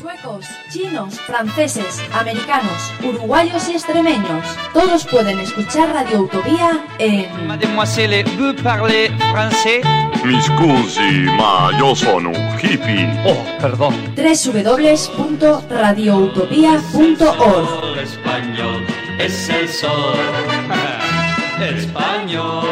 Suecos, chinos, franceses, americanos, uruguayos y extremeños. Todos pueden escuchar Radio Utopía en... Mademoiselle, vous parlez français Mi scusi, ma yo sono un hippie. Oh, perdón. www.radioutopía.org Español es el sol. Español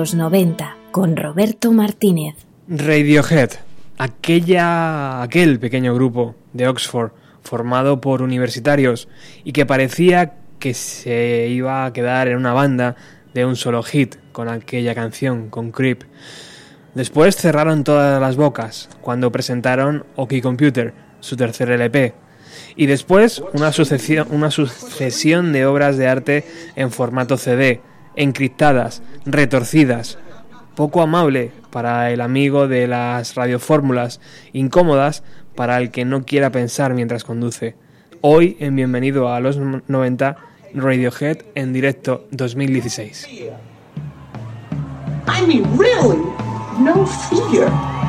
los 90 con Roberto Martínez. Radiohead, aquella, aquel pequeño grupo de Oxford formado por universitarios y que parecía que se iba a quedar en una banda de un solo hit con aquella canción, con Creep. Después cerraron todas las bocas cuando presentaron OK Computer, su tercer LP, y después una sucesión, una sucesión de obras de arte en formato CD, encriptadas, retorcidas, poco amable para el amigo de las radiofórmulas, incómodas para el que no quiera pensar mientras conduce. Hoy, en Bienvenido a los 90, Radiohead en directo 2016. I mean, really, no fear.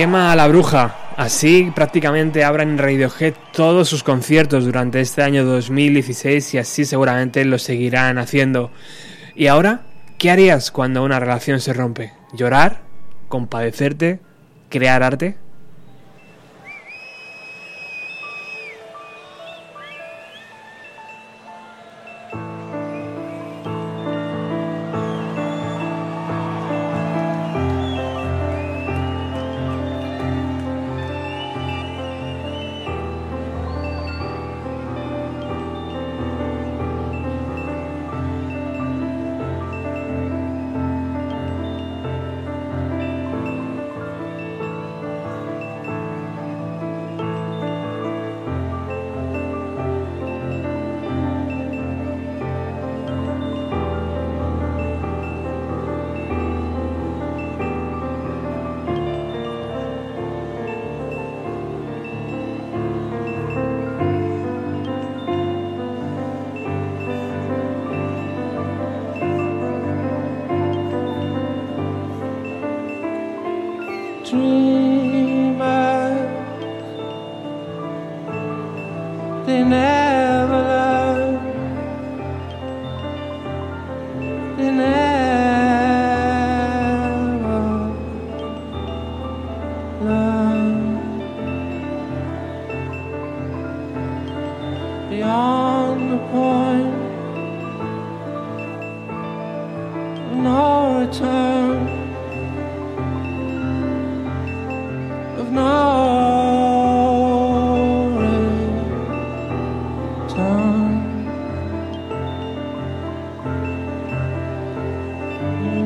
Quema a la bruja. Así prácticamente abran Radiohead todos sus conciertos durante este año 2016 y así seguramente lo seguirán haciendo. ¿Y ahora? ¿Qué harías cuando una relación se rompe? ¿Llorar? ¿Compadecerte? ¿Crear arte?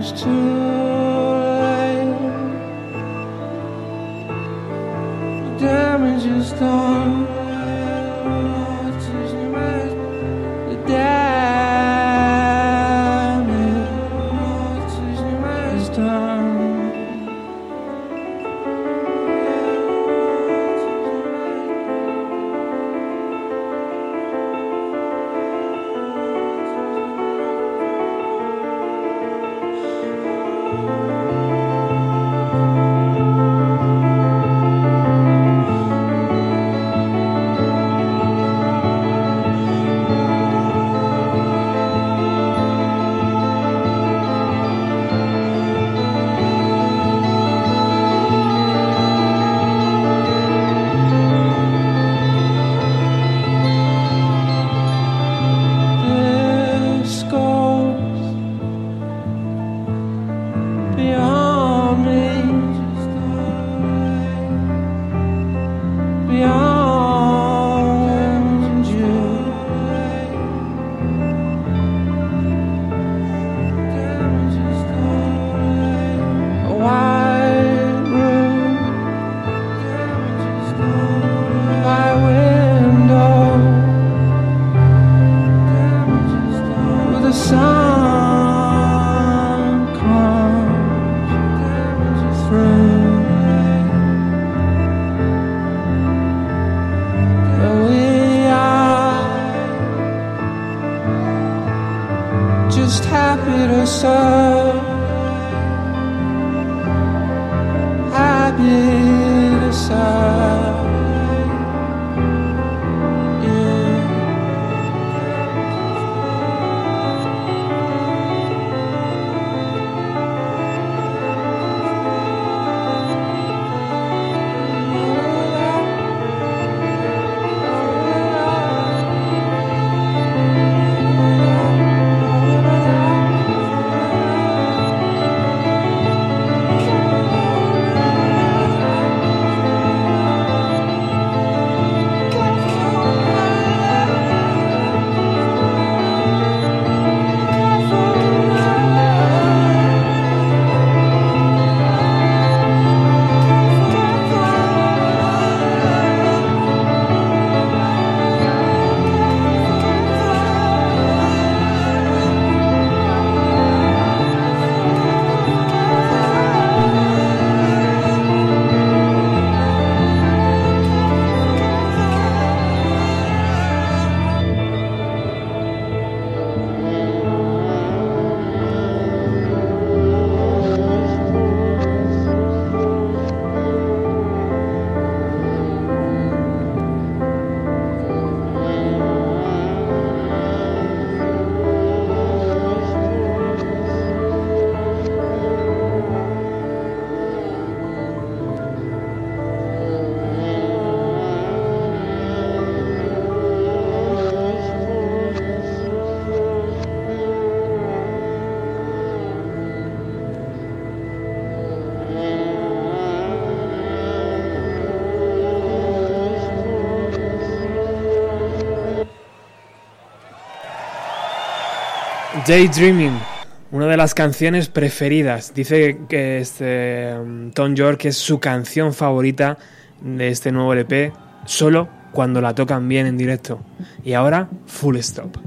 Too late. The damage is done. Daydreaming, una de las canciones preferidas. Dice que este um, Tom York es su canción favorita de este nuevo LP, solo cuando la tocan bien en directo. Y ahora, full stop.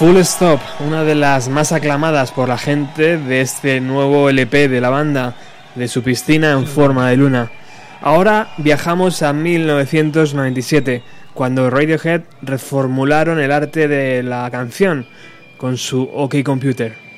Full Stop, una de las más aclamadas por la gente de este nuevo LP de la banda, de su piscina en forma de luna. Ahora viajamos a 1997, cuando Radiohead reformularon el arte de la canción con su OK Computer.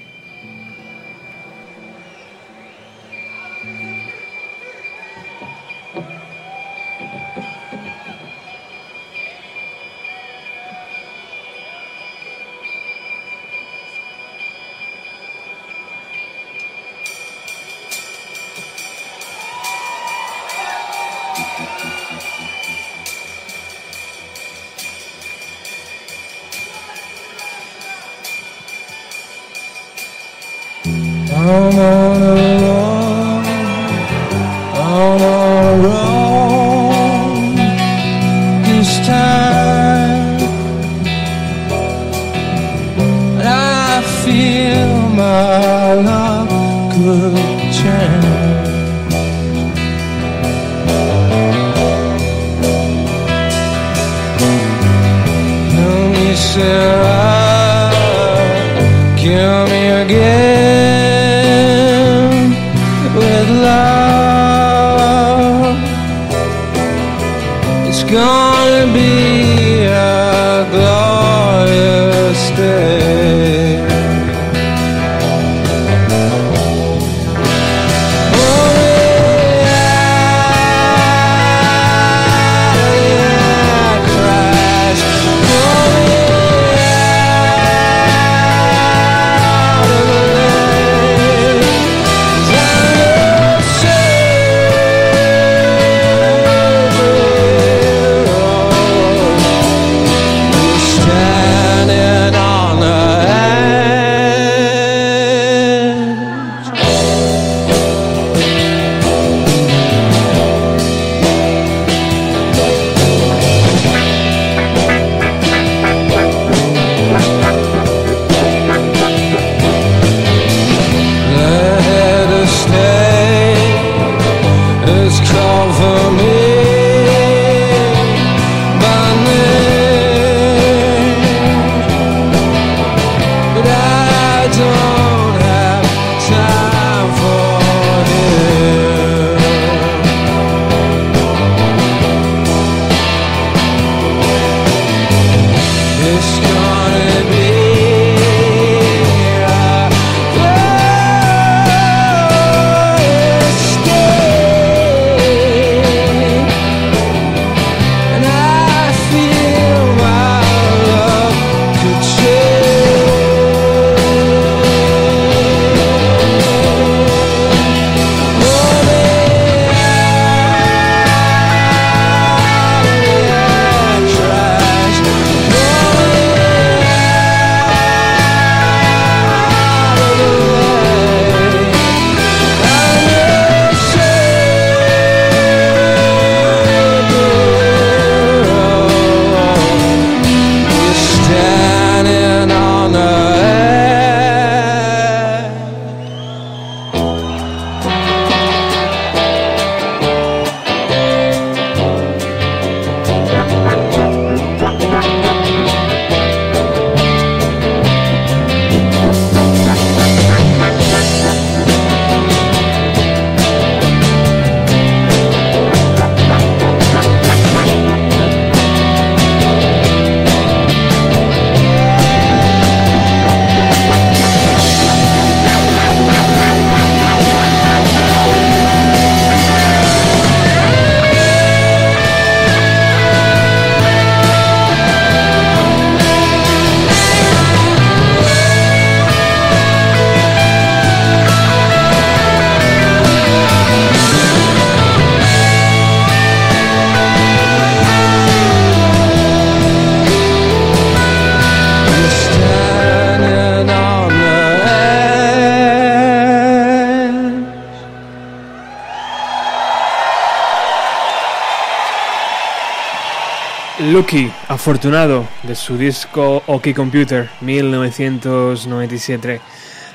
Rookie, afortunado, de su disco OK Computer, 1997.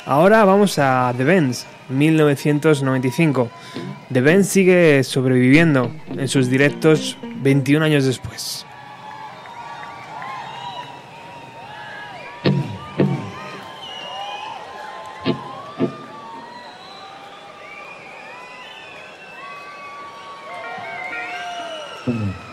Ahora vamos a The Bends, 1995. The Bends sigue sobreviviendo en sus directos 21 años después. Mm.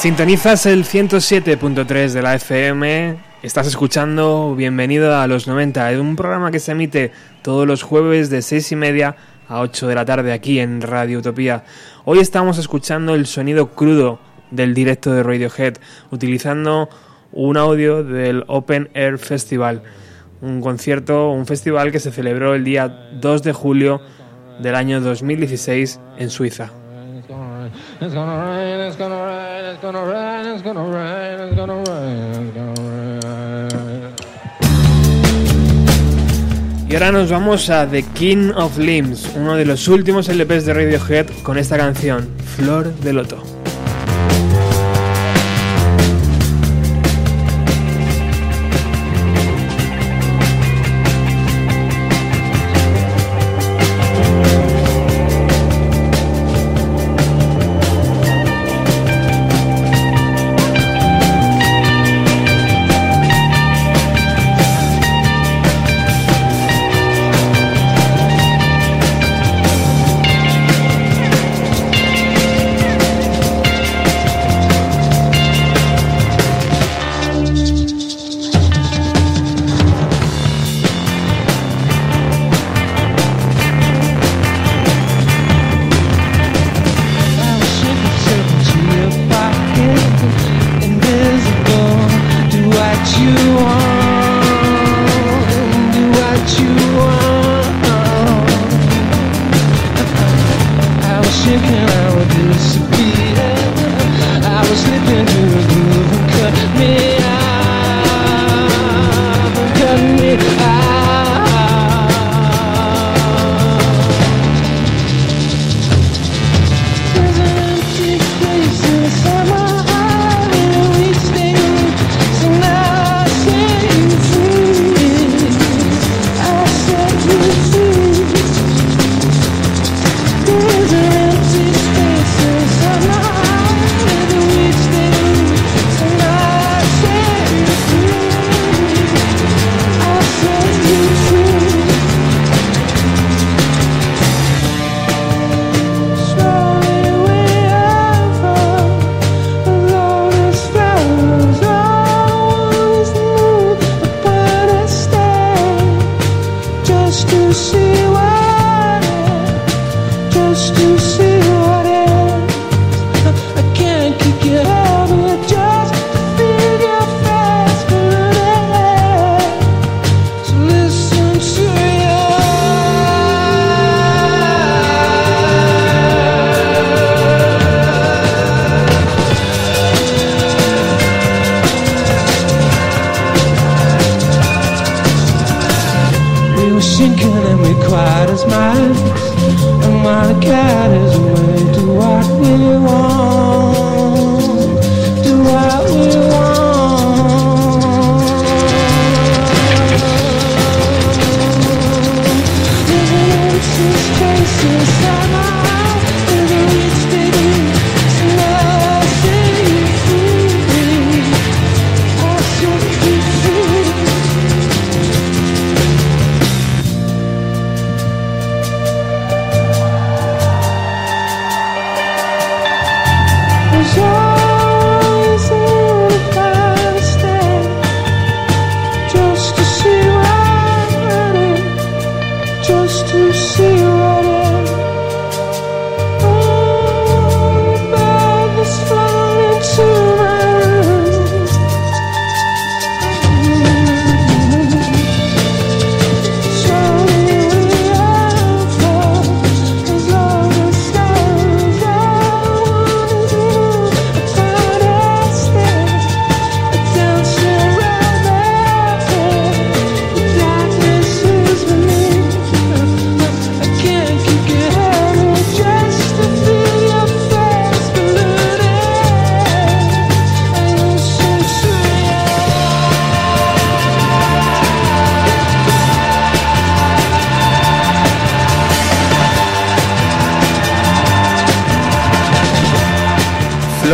Sintonizas el 107.3 de la FM. Estás escuchando Bienvenido a los 90, un programa que se emite todos los jueves de 6 y media a 8 de la tarde aquí en Radio Utopía. Hoy estamos escuchando el sonido crudo del directo de Radiohead, utilizando un audio del Open Air Festival, un concierto, un festival que se celebró el día 2 de julio del año 2016 en Suiza. Y ahora nos vamos a The King of Limbs, uno de los últimos LPs de Radiohead con esta canción, Flor de Loto. and we quiet as mice. And while the cat is away, do what we want.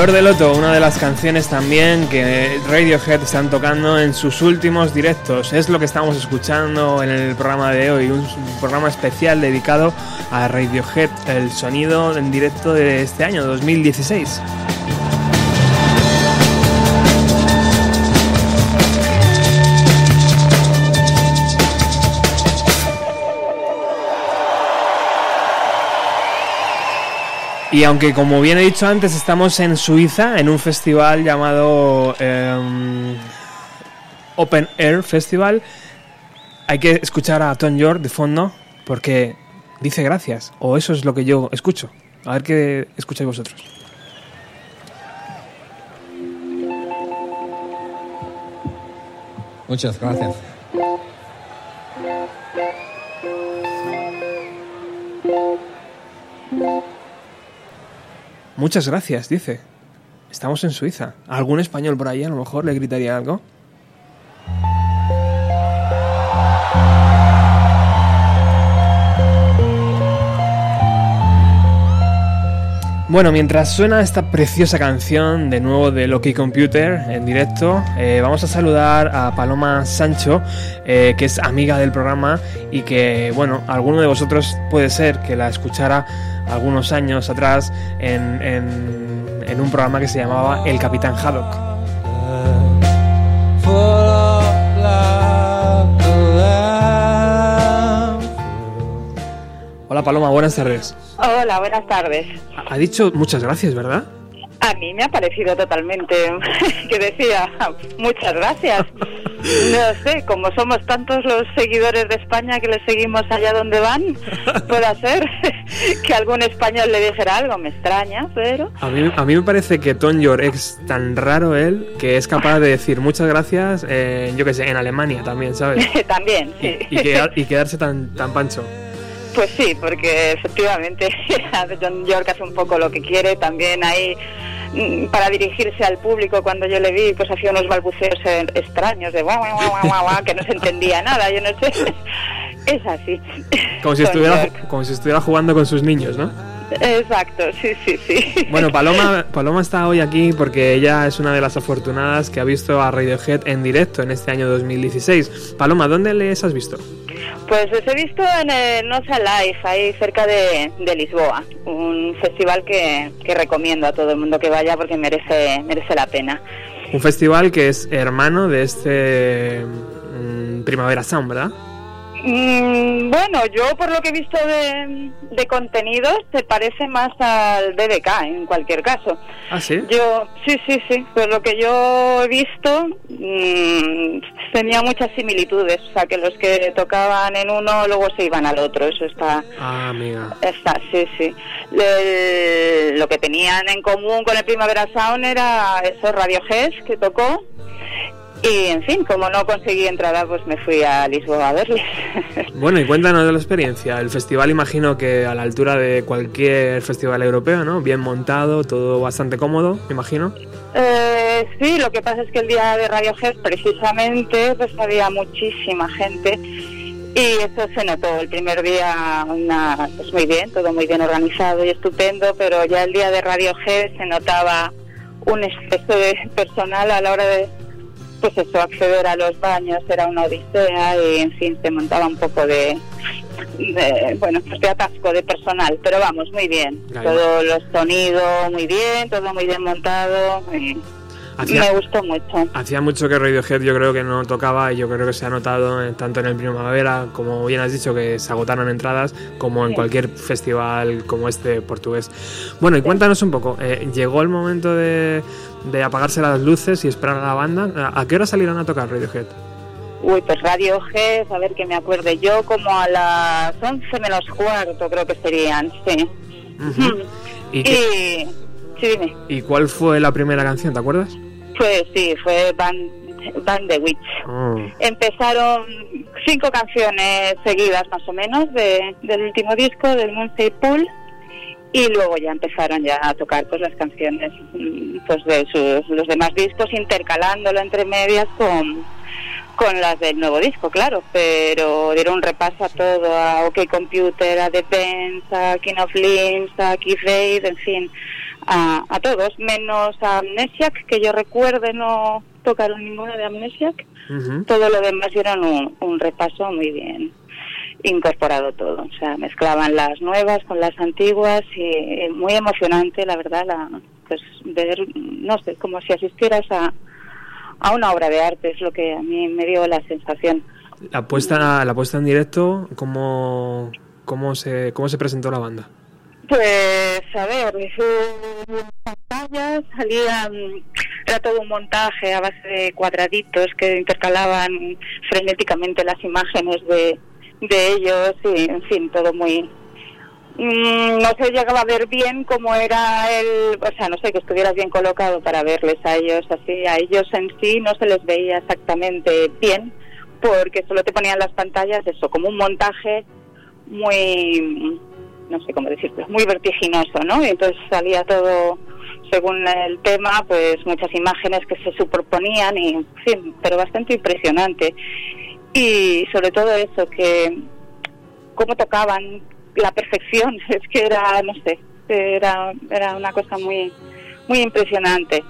Flor de Loto, una de las canciones también que Radiohead están tocando en sus últimos directos. Es lo que estamos escuchando en el programa de hoy, un programa especial dedicado a Radiohead, el sonido en directo de este año, 2016. Y aunque, como bien he dicho antes, estamos en Suiza, en un festival llamado em, Open Air Festival, hay que escuchar a Tom York de fondo porque dice gracias, o eso es lo que yo escucho. A ver qué escucháis vosotros. Muchas gracias. Muchas gracias, dice. Estamos en Suiza. ¿Algún español por ahí a lo mejor le gritaría algo? Bueno, mientras suena esta preciosa canción de nuevo de Loki Computer en directo, eh, vamos a saludar a Paloma Sancho, eh, que es amiga del programa y que, bueno, alguno de vosotros puede ser que la escuchara algunos años atrás en, en- un programa que se llamaba El Capitán Haddock. Hola Paloma, buenas tardes. Hola, buenas tardes. Ha- dicho muchas gracias, ¿verdad? A mí me ha parecido totalmente que decía muchas gracias. No sé, como somos tantos los seguidores de España que les seguimos allá donde van, puede ser que algún español le dijera algo, me extraña, pero A mí, a mí me parece que Tom York es tan raro él que es capaz de decir muchas gracias, eh, yo que sé, en Alemania también, ¿sabes? también, sí. Y, quedar- y quedarse tan, tan pancho. Pues sí, porque efectivamente John York hace un poco lo que quiere, también ahí mm, para dirigirse al público cuando yo le vi, pues hacía unos balbuceos extraños de guau, guau, guau, guau, guau, que no se entendía nada, yo no sé. Es así. Como si, estuviera, como si estuviera jugando con sus niños, ¿no? Exacto, sí, sí, sí. Bueno, Paloma, Paloma está hoy aquí porque ella es una de las afortunadas que ha visto a Radiohead en directo en este año 2016. Paloma, ¿dónde les has visto? Pues los he visto en el Nosa Life, ahí cerca de, de Lisboa, un festival que, que recomiendo a todo el mundo que vaya porque merece, merece la pena. Un festival que es hermano de este mm, Primavera Sound, ¿verdad? Mm, bueno, yo por lo que he visto de, de contenidos se parece más al BBK en cualquier caso. Ah, sí. Yo, sí, sí, sí, por lo que yo he visto mm, tenía muchas similitudes, o sea que los que tocaban en uno luego se iban al otro, eso está, Ah, amiga. está, sí, sí. Lo que tenían en común con el Primavera Sound era eso, Radiohead que tocó. Y en fin, como no conseguí entrada, pues me fui a Lisboa a verles. Bueno, y cuéntanos de la experiencia. El festival imagino que a la altura de cualquier festival europeo, ¿no? Bien montado, todo bastante cómodo, me imagino. Eh, sí, lo que pasa es que el día de Radiohead precisamente pues había muchísima gente y eso se notó el primer día una, pues muy bien, todo muy bien organizado y estupendo, pero ya el día de Radiohead se notaba un exceso de personal a la hora de pues eso, acceder a los baños era una odisea y en fin se montaba un poco de, de, bueno, pues de atasco de personal, pero vamos, muy bien, Claro. todo los sonidos muy bien, todo muy bien montado y Hacía- me gustó mucho. Hacía mucho que Radiohead yo creo que no tocaba y yo creo que se ha notado eh, tanto en el Primavera, como bien has dicho, que se agotaron entradas, como en Sí. cualquier festival como este portugués. Bueno, y cuéntanos un poco, eh, ¿llegó el momento de, de apagarse las luces y esperar a la banda? ¿A qué hora salieron a tocar Radiohead? Uy, pues Radiohead, a ver que me acuerde yo, como a las 11 menos cuarto creo que serían, sí. ¿Y, qué- Y, sí, dime. ¿Y cuál fue la primera canción, te acuerdas? Pues sí, fue Band, Band the Witch. Oh. Empezaron cinco canciones seguidas más o menos de- del último disco, del Moonshade Pool, y luego ya empezaron ya a tocar pues las canciones mm, pues de sus los demás discos, intercalándolo entre medias con, con las del nuevo disco, claro, pero dieron un repaso a todo, a OK Computer, a The Bends, a King of Limbs, a Keith Reid, en fin, a, a todos, menos a Amnesiac, que yo recuerde no tocaron ninguna de Amnesiac, Ujú. todo lo demás dieron un, un repaso muy bien incorporado todo, o sea, mezclaban las nuevas con las antiguas y eh, muy emocionante, la verdad, la, pues ver, no sé, como si asistieras a, a una obra de arte, es lo que a mí me dio la sensación. La puesta, la puesta en directo, ¿cómo, cómo, se, ¿cómo se presentó la banda? Pues, a ver, pantallas salían, era todo un montaje a base de cuadraditos que intercalaban frenéticamente las imágenes de, de ellos y, en fin, todo muy... mm, no se llegaba a ver bien cómo era el, o sea, no sé, que estuvieras bien colocado para verles a ellos así, a ellos en sí no se les veía exactamente bien, porque solo te ponían las pantallas eso, como un montaje muy, no sé cómo decirlo, muy vertiginoso, ¿no? Y entonces salía todo según el tema, pues muchas imágenes que se superponían y, en fin, pero bastante impresionante. Y sobre todo eso, que cómo tocaban la perfección, es que era, no sé, era, era una cosa muy, muy impresionante.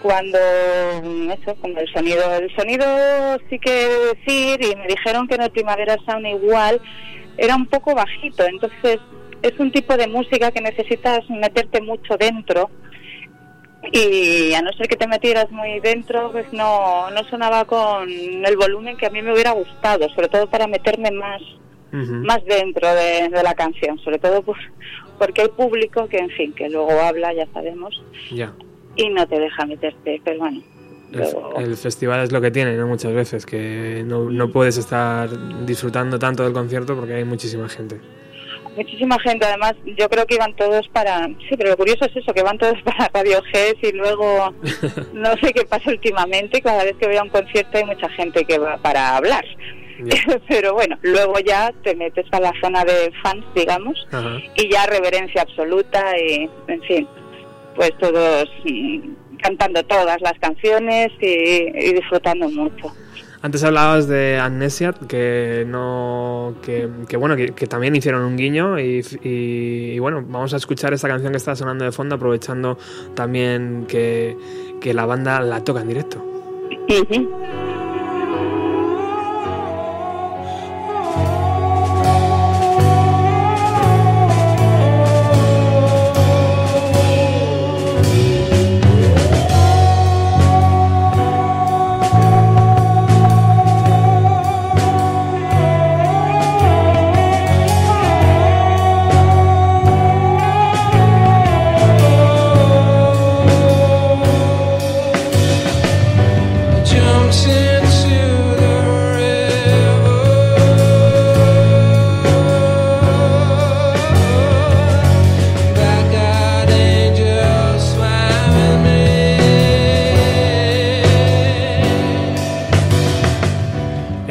Cuando, mm, eso, como el sonido, el sonido sí que decir, y me dijeron que en el Primavera Sound igual, era un poco bajito, entonces es un tipo de música que necesitas meterte mucho dentro y a no ser que te metieras muy dentro, pues no, no sonaba con el volumen que a mí me hubiera gustado, sobre todo para meterme más, más dentro de, de la canción, sobre todo por- porque hay público que, en fin, que luego habla, ya sabemos, Ya. y no te deja meterte, pero bueno. El, luego- el festival es lo que tiene, ¿no? Muchas veces, que no, no puedes estar disfrutando tanto del concierto porque hay muchísima gente. Muchísima gente, además, yo creo que iban todos para. Sí, pero lo curioso es eso, que van todos para Radio G y luego no sé qué pasa últimamente. Cada vez que voy a un concierto hay mucha gente que va para hablar. pero bueno, luego ya te metes a la zona de fans, digamos, y ya reverencia absoluta y, en fin, pues todos mm, cantando todas las canciones y, y disfrutando mucho. Antes hablabas de Amnesia, que no, que, que bueno, que, que también hicieron un guiño y, y- y bueno, vamos a escuchar esta canción que está sonando de fondo, aprovechando también que, que la banda la toca en directo. Jumps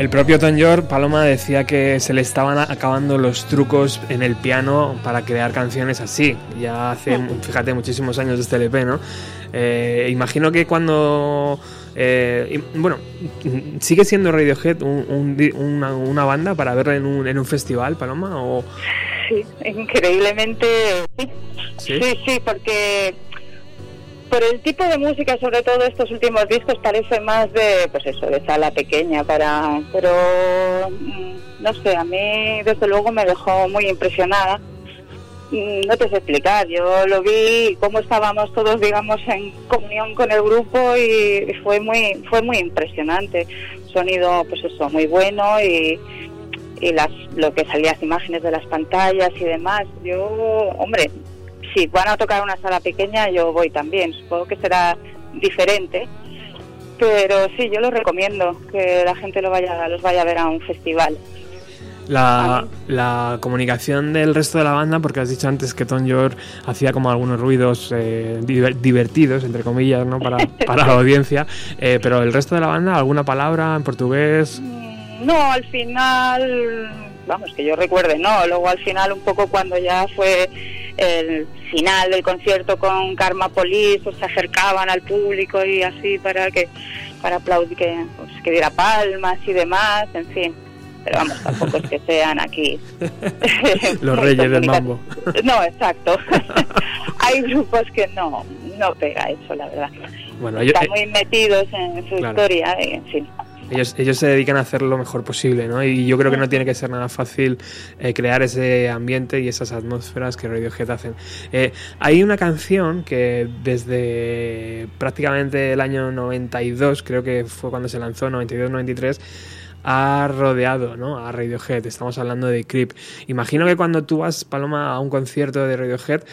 El propio Tom York, Paloma, decía que se le estaban acabando los trucos en el piano para crear canciones así. Ya hace, fíjate, muchísimos años de este LP, ¿no? Eh, imagino que cuando... eh, y- bueno, ¿sigue siendo Radiohead un- una, una banda para verla en un, en un festival, Paloma? O... Sí, increíblemente sí. ¿Sí? Sí, sí, porque por el tipo de música, sobre todo estos últimos discos, parece más de, pues eso, de sala pequeña para, pero mm, no sé, a mí desde luego me dejó muy impresionada. Mm, No te sé explicar, yo lo vi cómo estábamos todos, digamos, en comunión con el grupo y fue muy, fue muy impresionante. Sonido, pues eso, muy bueno y, y las, lo que salía las imágenes de las pantallas y demás. Yo, hombre, si van a tocar una sala pequeña, yo voy también. Supongo que será diferente, pero sí, yo lo recomiendo que la gente lo vaya, los vaya a ver a un festival. La, la comunicación del resto de la banda, porque has dicho antes que Tom York hacía como algunos ruidos eh, diver- divertidos, entre comillas, ¿no? para, para la audiencia, eh, pero el resto de la banda, ¿alguna palabra en portugués? No, al final, vamos, que yo recuerde, no. Luego al final, un poco cuando ya fue el final del concierto con Karma Police, pues se acercaban al público y así para que para aplaudir, que, pues, que diera palmas y demás, en fin. Pero vamos, tampoco es que sean aquí Los reyes del mambo. No, exacto. Hay grupos que no, no pega eso, la verdad. Bueno, Están muy metidos en su claro. historia y, en fin. Ellos, ellos se dedican a hacer lo mejor posible, ¿no? Y yo creo que no tiene que ser nada fácil eh, crear ese ambiente y esas atmósferas que Radiohead hacen. Eh, hay una canción que desde prácticamente el año 92, creo que fue cuando se lanzó, 92-93, ha rodeado ¿no? a Radiohead. Estamos hablando de Creep. Imagino que cuando tú vas, Paloma, a un concierto de Radiohead,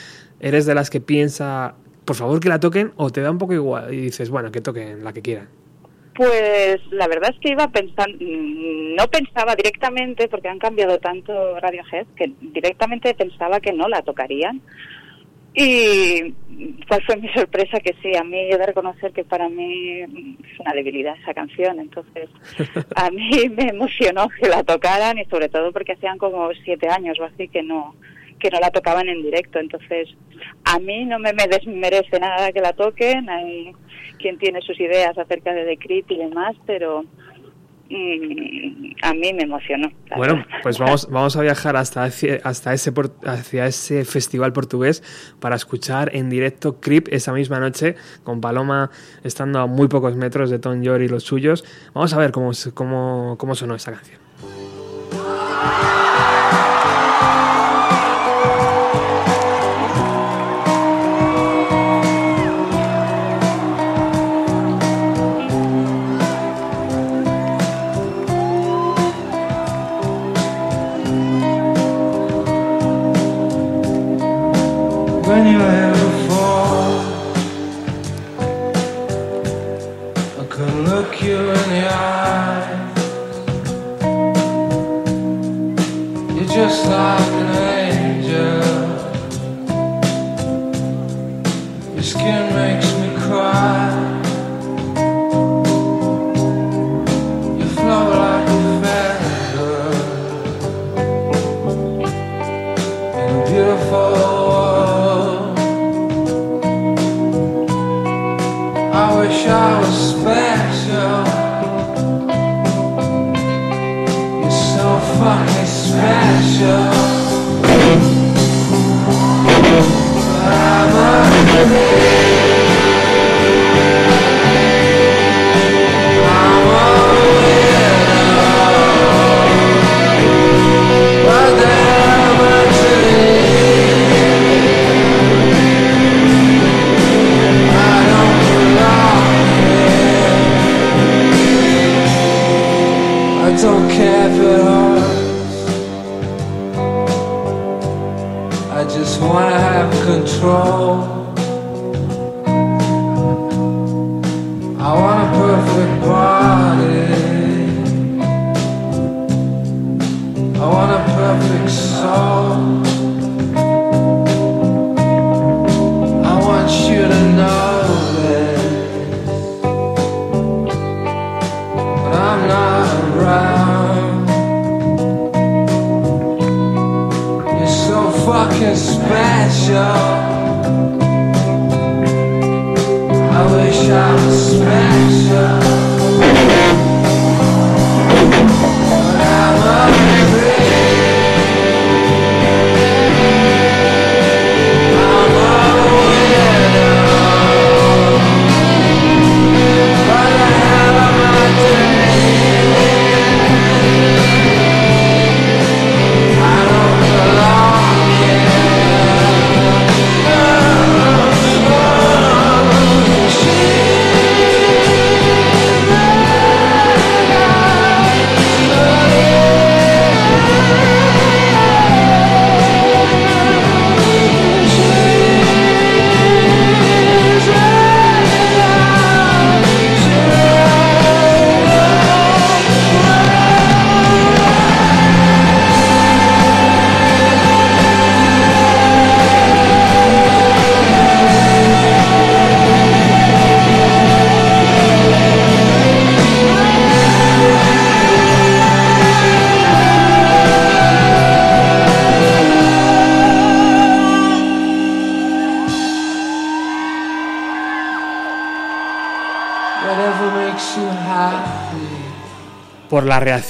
eres de las que piensa, por favor que la toquen, o te da un poco igual y dices, bueno, que toquen la que quieran. Pues la verdad es que iba pensando, no pensaba directamente, porque han cambiado tanto Radiohead, que directamente pensaba que no la tocarían. Y cuál fue mi sorpresa que sí, a mí he de reconocer que para mí es una debilidad esa canción, entonces a mí me emocionó que la tocaran y sobre todo porque hacían como siete años o así que no que no la tocaban en directo, entonces a mí no me, me desmerece nada que la toquen, hay quien tiene sus ideas acerca de The Creep y demás, pero mm, a mí me emocionó. Bueno, verdad. pues vamos, vamos a viajar hasta, hasta ese, hacia ese festival portugués para escuchar en directo Creep esa misma noche, con Paloma estando a muy pocos metros de Tom York y los suyos. Vamos a ver cómo, cómo, cómo sonó esa canción.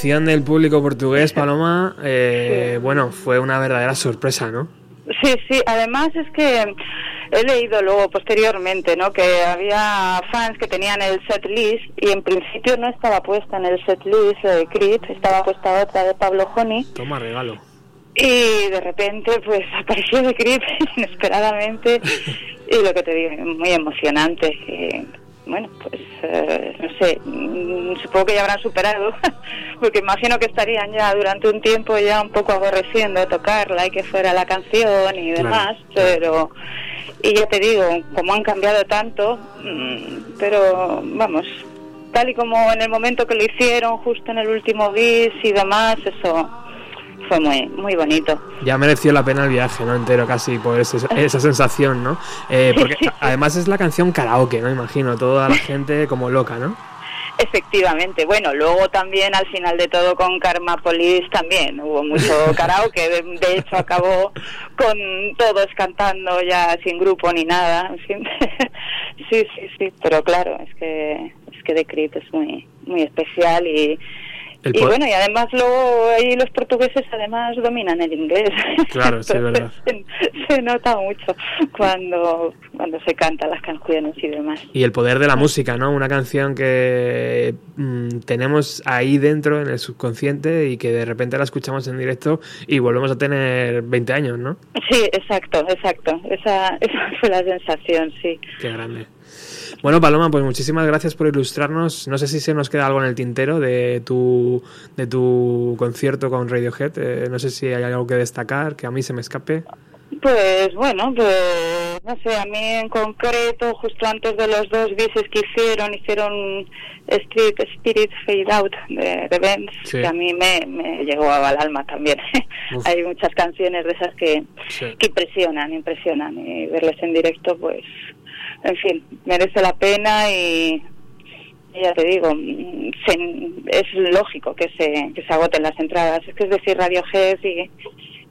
Reacción del público portugués, Paloma, eh, bueno, fue una verdadera sorpresa, ¿no? Sí, sí, además es que he leído luego posteriormente, ¿no? Que había fans que tenían el set list y en principio no estaba puesta en el set list de Creed, estaba puesta otra de Pablo Honey Toma regalo. y de repente pues apareció de Creed inesperadamente y lo que te digo, muy emocionante. eh, bueno, pues eh, no sé, mm, supongo que ya habrán superado, porque imagino que estarían ya durante un tiempo ya un poco aborreciendo tocarla y que fuera la canción y demás, pero y ya te digo, como han cambiado tanto, mm, pero vamos, tal y como en el momento que lo hicieron, justo en el último bis y demás, eso fue muy muy bonito. Ya mereció la pena el viaje, ¿no? Entero casi, por ese- esa sensación, ¿no? Eh, porque además es la canción karaoke, ¿no? Imagino, toda la gente como loca, ¿no? Efectivamente, bueno, luego también al final de todo con Karma Police también. Hubo mucho karaoke, de, de hecho acabó con todos cantando ya sin grupo ni nada, sí, sí, sí, pero claro, es que es que The Creep es muy muy especial y El y bueno, y además luego ahí los portugueses además dominan el inglés. Claro, sí, verdad. se, se nota mucho cuando cuando se cantan las canciones y demás. Y el poder de la música, ¿no? Una canción que mm, tenemos ahí dentro en el subconsciente y que de repente la escuchamos en directo y volvemos a tener 20 años, ¿no? Sí, exacto, exacto. Esa, esa fue la sensación, sí. Qué grande. Bueno, Paloma, pues muchísimas gracias por ilustrarnos. No sé si se nos queda algo en el tintero de tu, de tu concierto con Radiohead. Eh, no sé si hay algo que destacar, que a mí se me escape. Pues bueno, pues no sé, a mí en concreto, justo antes de los dos bises que hicieron, hicieron Street Spirit Fade Out de, de Benz, Sí. que a mí me, me llegó al alma también. Hay muchas canciones de esas que, que impresionan, impresionan, y verles en directo, pues, en fin, merece la pena y, ya te digo, mm, se- es lógico que se, que se agoten las entradas. Es que es decir, Radiohead y,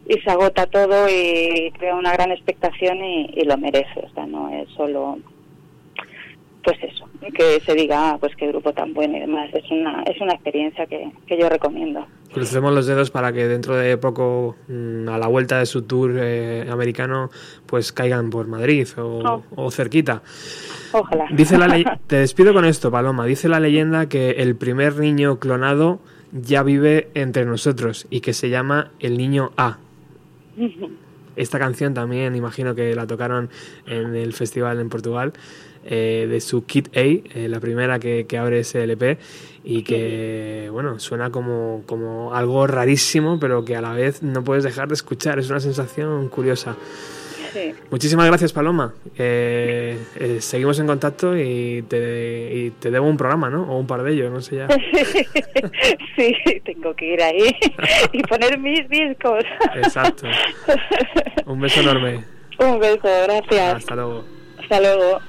y se agota todo y crea una gran expectación y, y lo merece. O sea, no es solo, pues eso, que se diga, ah, pues qué grupo tan bueno y demás. Es una, es una experiencia que, que yo recomiendo. Crucemos los dedos para que dentro de poco, mm, a la vuelta de su tour eh, americano, pues caigan por Madrid o, Oh. o cerquita. Ojalá. Dice la te despido con esto, Paloma. Dice la leyenda que el primer niño clonado ya vive entre nosotros y que se llama el niño A. Esta canción también imagino que la tocaron en el festival en Portugal eh, de su Kit A, eh, la primera que, que abre ese LP y que bueno suena como, como algo rarísimo pero que a la vez no puedes dejar de escuchar, es una sensación curiosa. Sí. Muchísimas gracias Paloma, Eh, eh, seguimos en contacto y te, y te debo un programa, ¿no? O un par de ellos, no sé ya. sí, tengo que ir ahí y poner mis discos. Exacto. Un beso enorme. Un beso, gracias. Hasta luego. Hasta luego.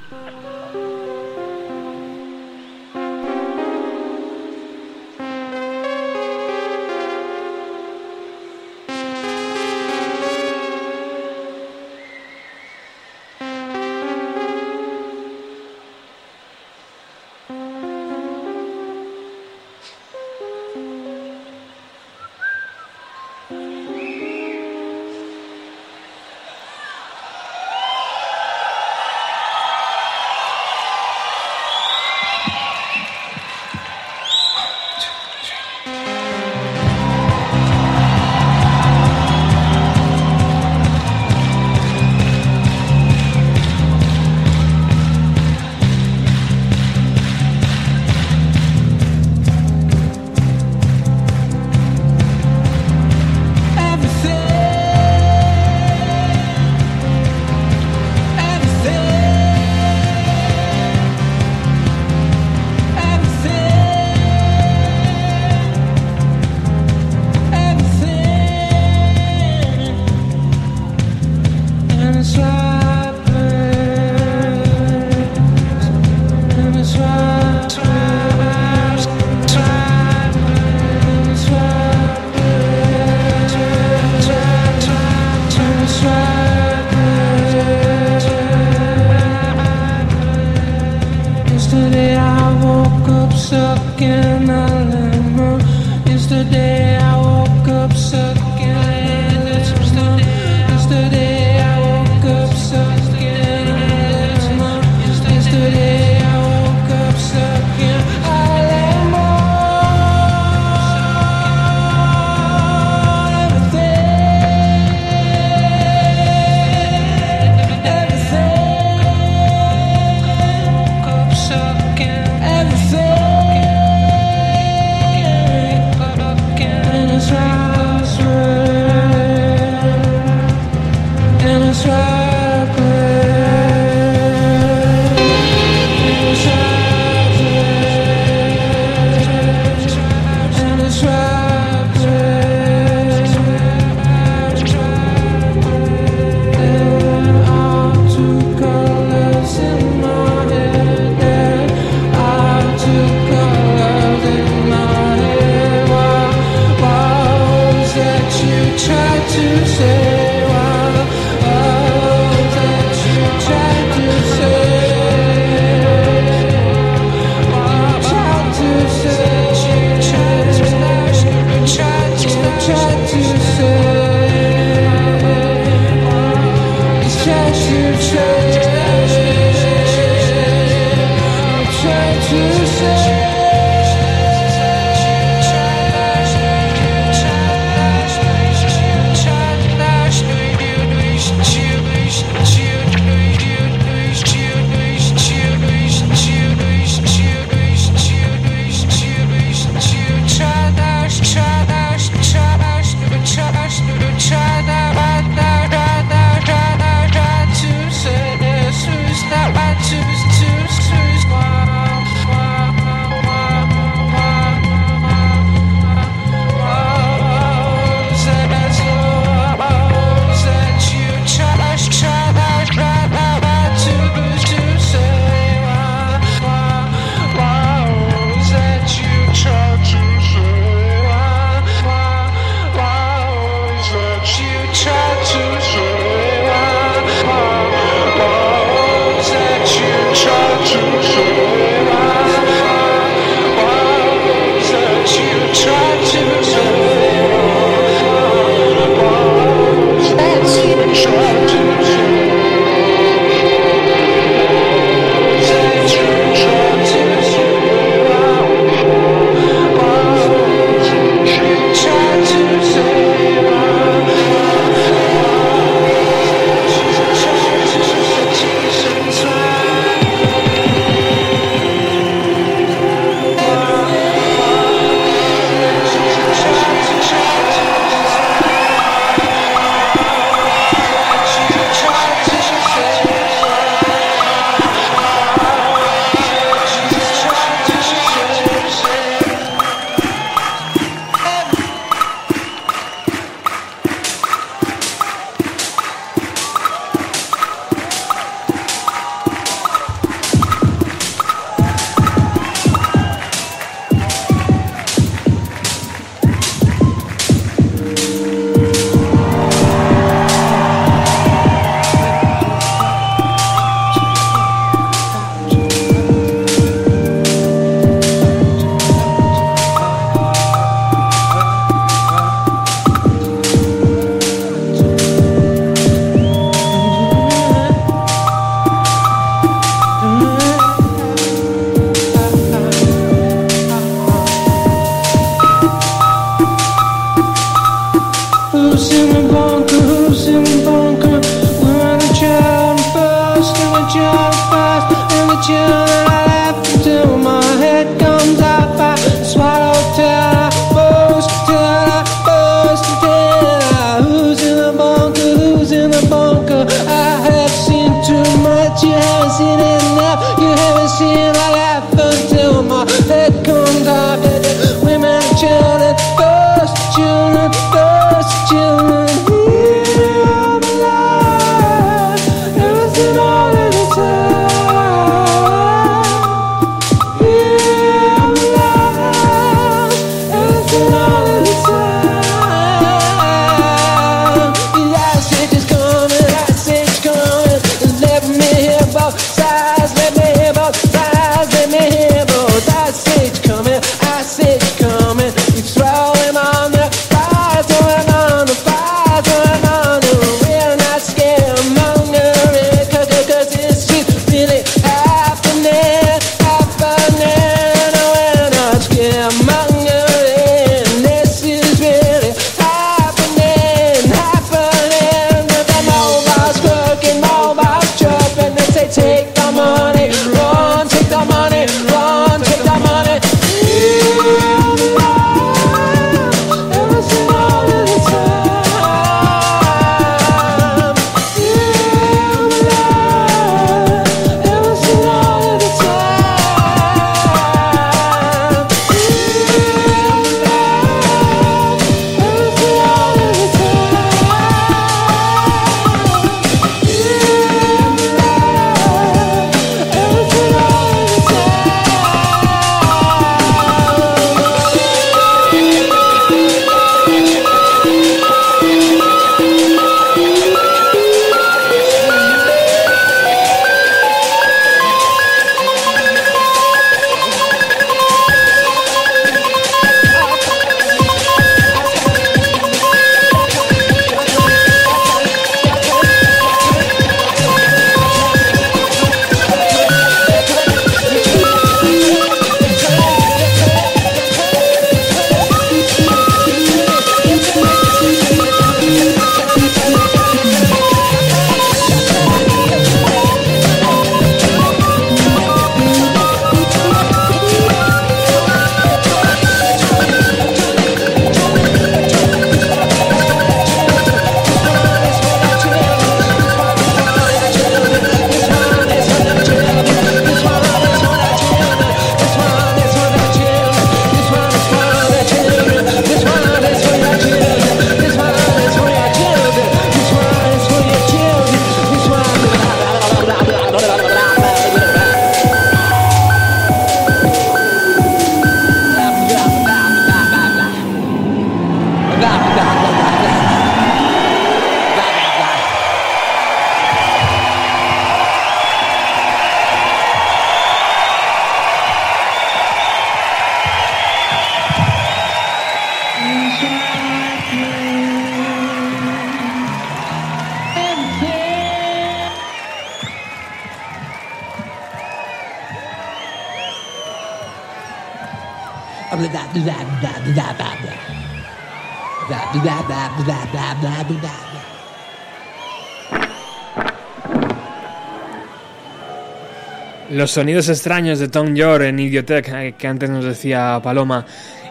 Los sonidos extraños de Tom York en Idiotech, eh, que antes nos decía Paloma.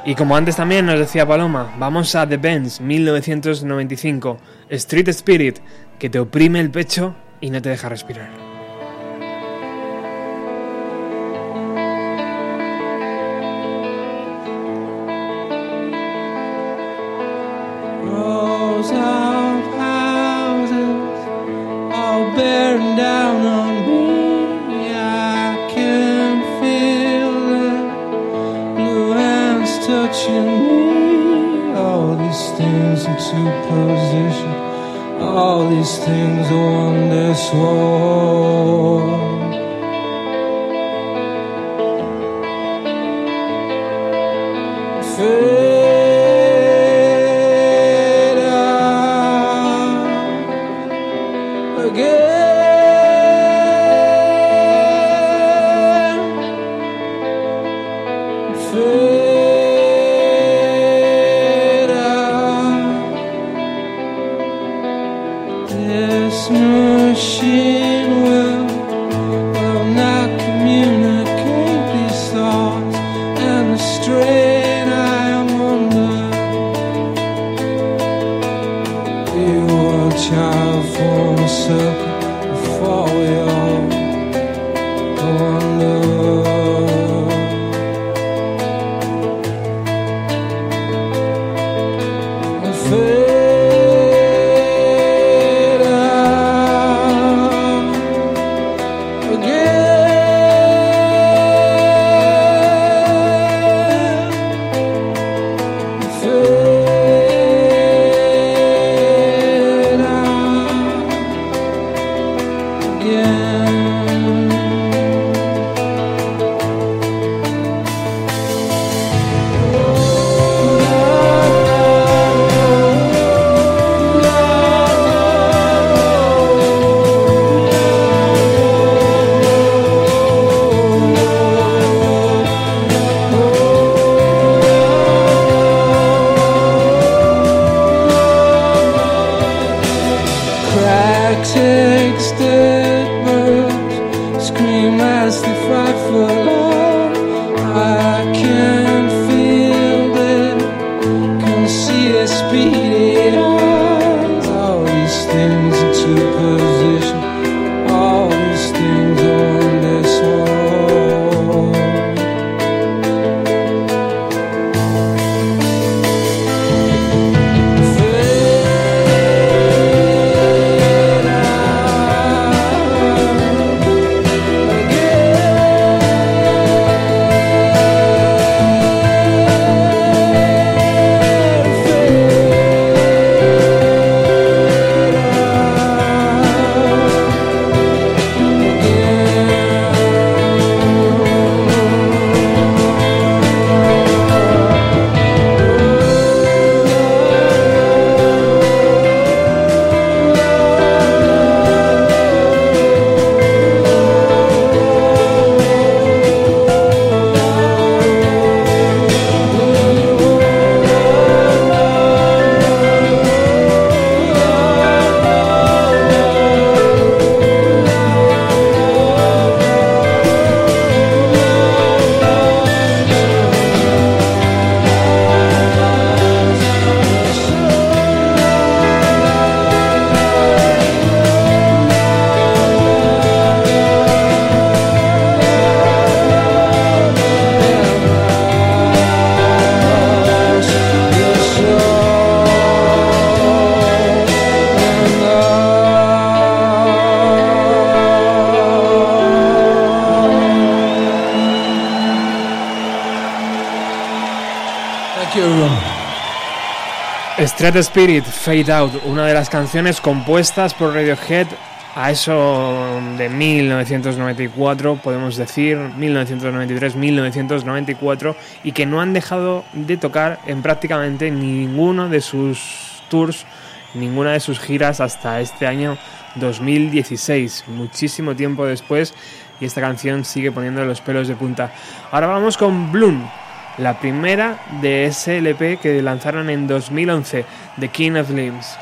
Y como antes también nos decía Paloma, vamos a The Benz 1995, Street Spirit, que te oprime el pecho y no te deja respirar. These things on this wall. Street Spirit Fade Out, una de las canciones compuestas por Radiohead a eso de 1994, podemos decir, 1993, 1994, y que no han dejado de tocar en prácticamente ninguno de sus tours, ninguna de sus giras hasta este año 2016, muchísimo tiempo después, y esta canción sigue poniendo los pelos de punta. Ahora vamos con Bloom, la primera de ese LP que lanzaron en 2011, The King of Limbs.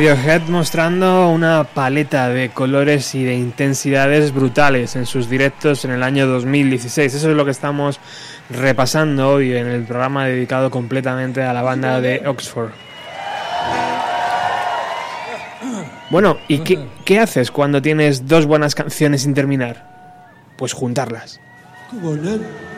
Radiohead mostrando una paleta de colores y de intensidades brutales en sus directos en el año 2016. Eso es lo que estamos repasando hoy en el programa dedicado completamente a la banda de Oxford. Bueno, ¿y qué, qué haces cuando tienes dos buenas canciones sin terminar? Pues juntarlas. Is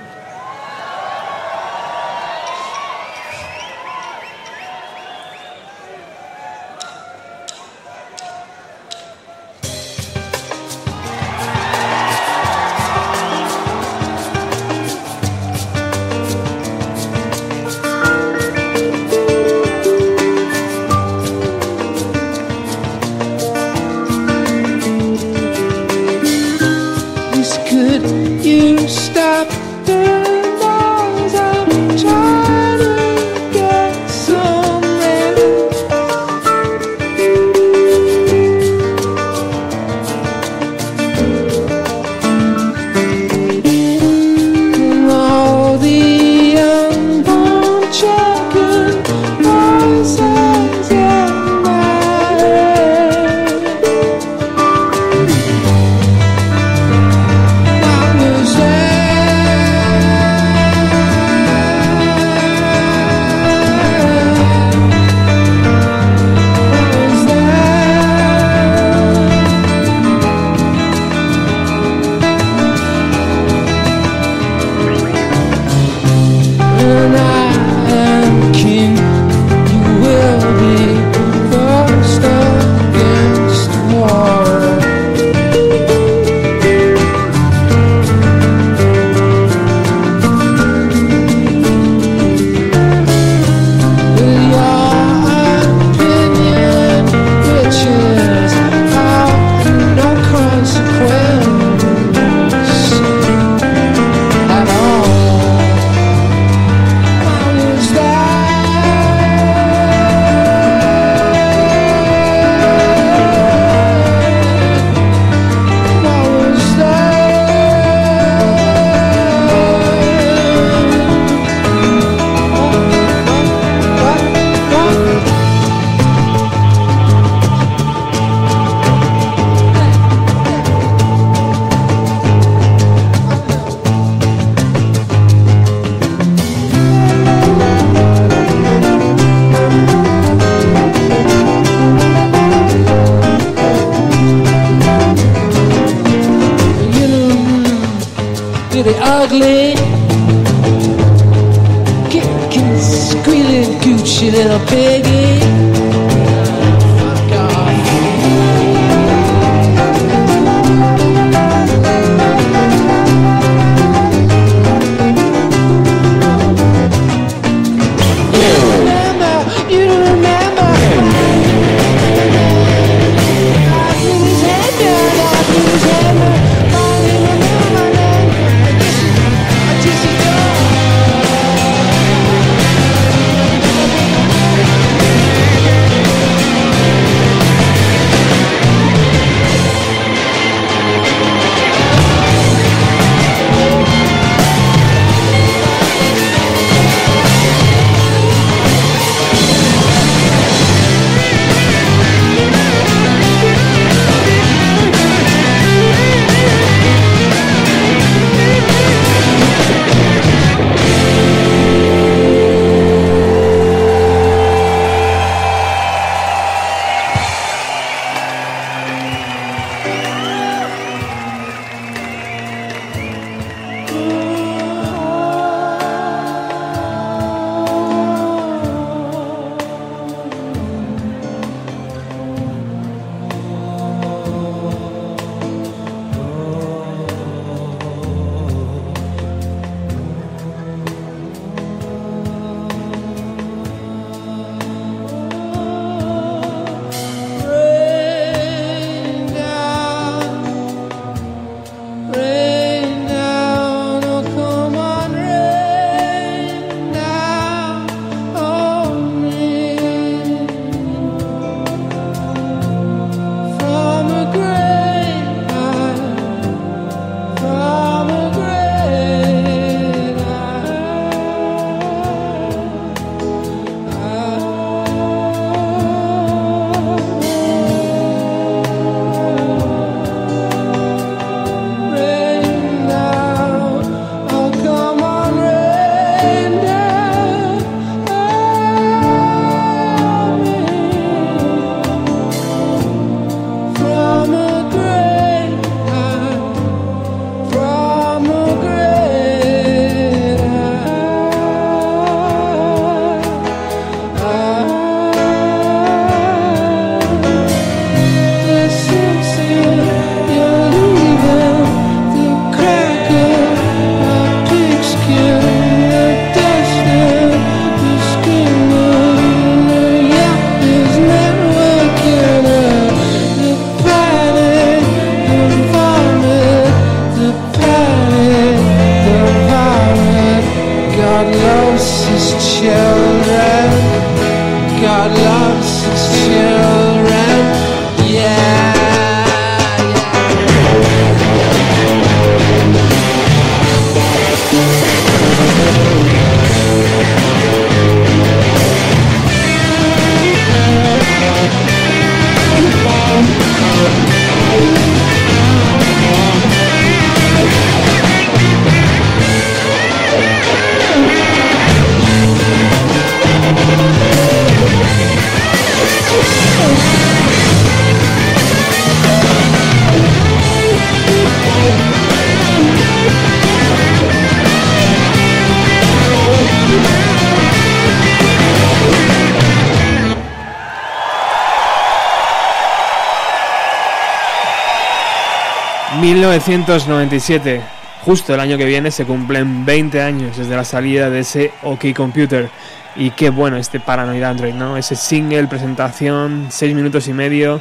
1997, justo el año que viene, se cumplen 20 años desde la salida de ese OK Computer. Y qué bueno este Paranoid Android, ¿no? Ese single, presentación, 6 minutos y medio,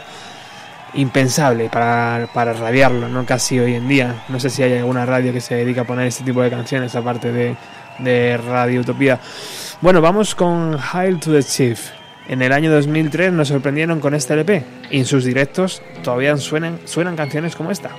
impensable para, para radiarlo, ¿no? Casi hoy en día. No sé si hay alguna radio que se dedica a poner este tipo de canciones, aparte de, de Radio Utopía. Bueno, vamos con Hail to the Chief. En el año 2003 nos sorprendieron con este LP y en sus directos todavía suenan canciones como esta.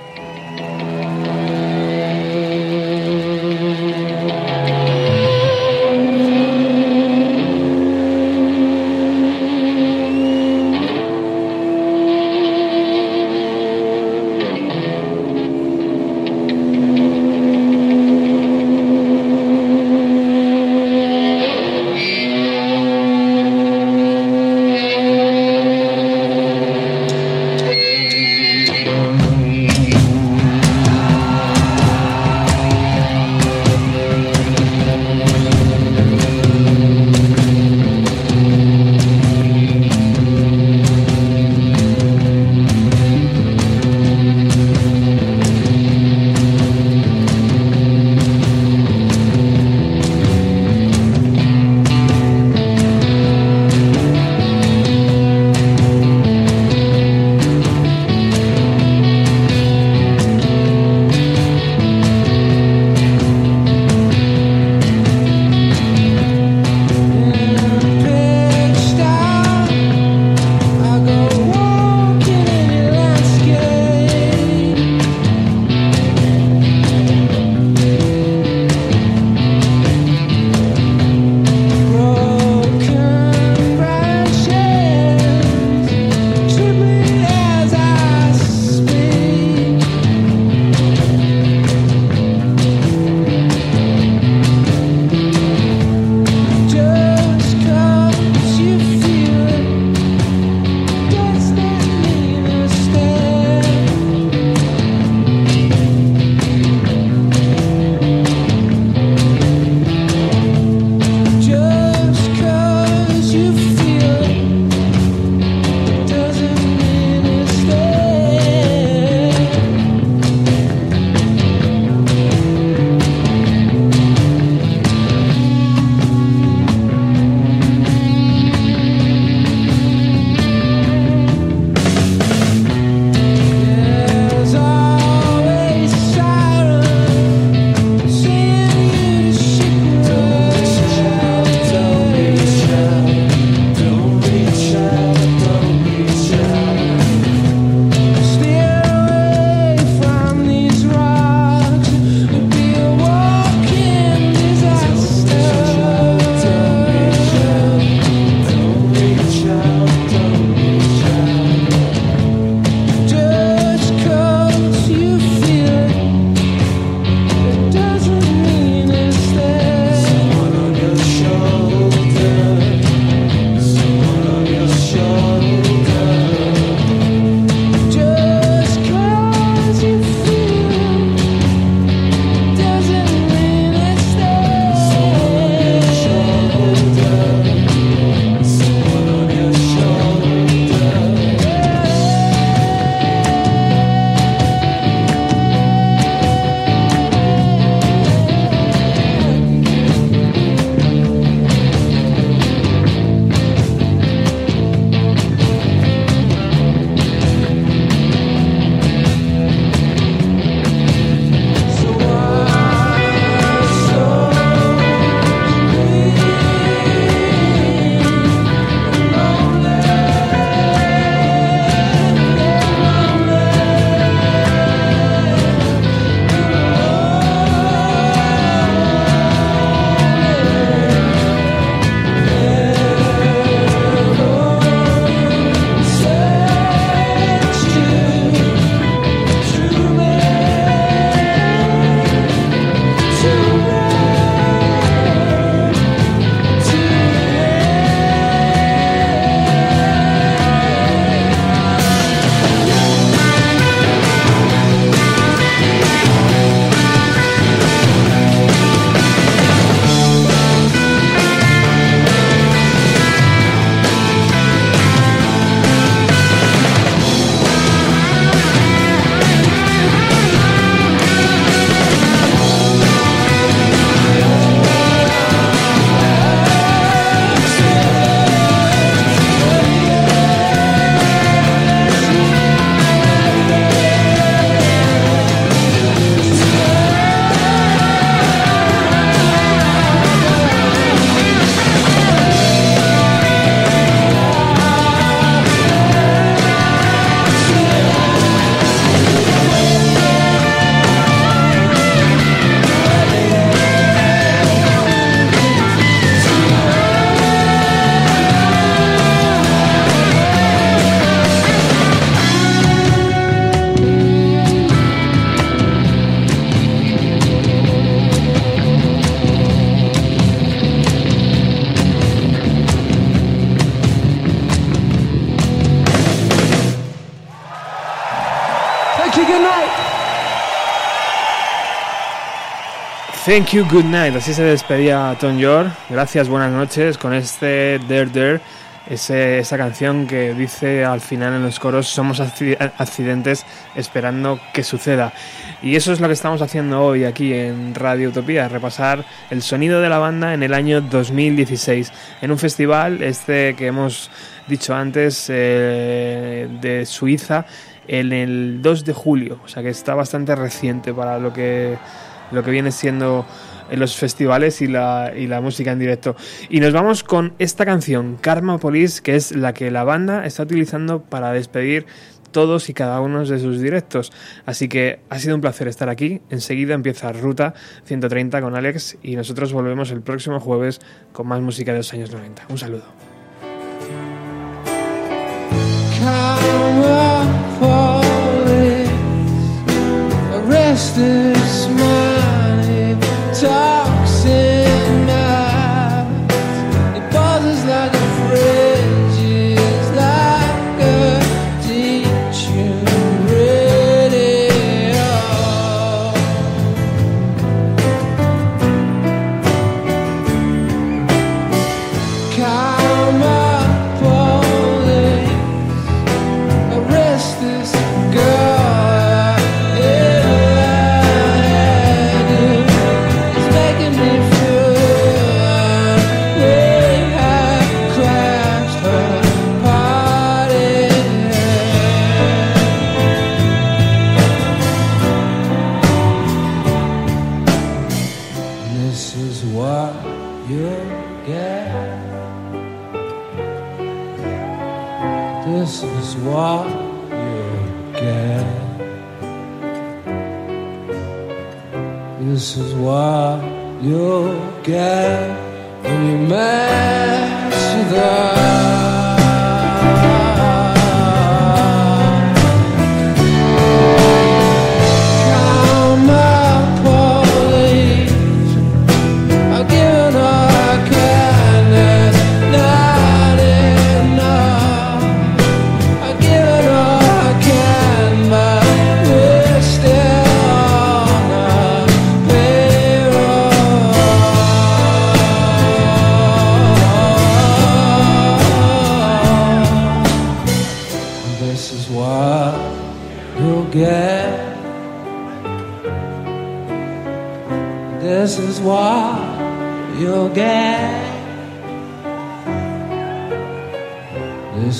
Thank you, good night. Así se despedía Tom York. Gracias, buenas noches con este There There. Ese, esa canción que dice al final en los coros somos acci- accidentes esperando que suceda y eso es lo que estamos haciendo hoy aquí en Radio Utopía repasar el sonido de la banda en el año 2016 en un festival este que hemos dicho antes eh, de Suiza en el 2 de julio o sea que está bastante reciente para lo que lo que viene siendo en los festivales y la, y la música en directo. Y nos vamos con esta canción, Karma Police, que es la que la banda está utilizando para despedir todos y cada uno de sus directos. Así que ha sido un placer estar aquí. Enseguida empieza Ruta 130 con Alex y nosotros volvemos el próximo jueves con más música de los años 90. Un saludo. Karma time.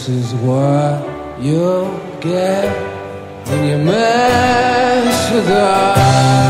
This is what you'll get when you mess with us.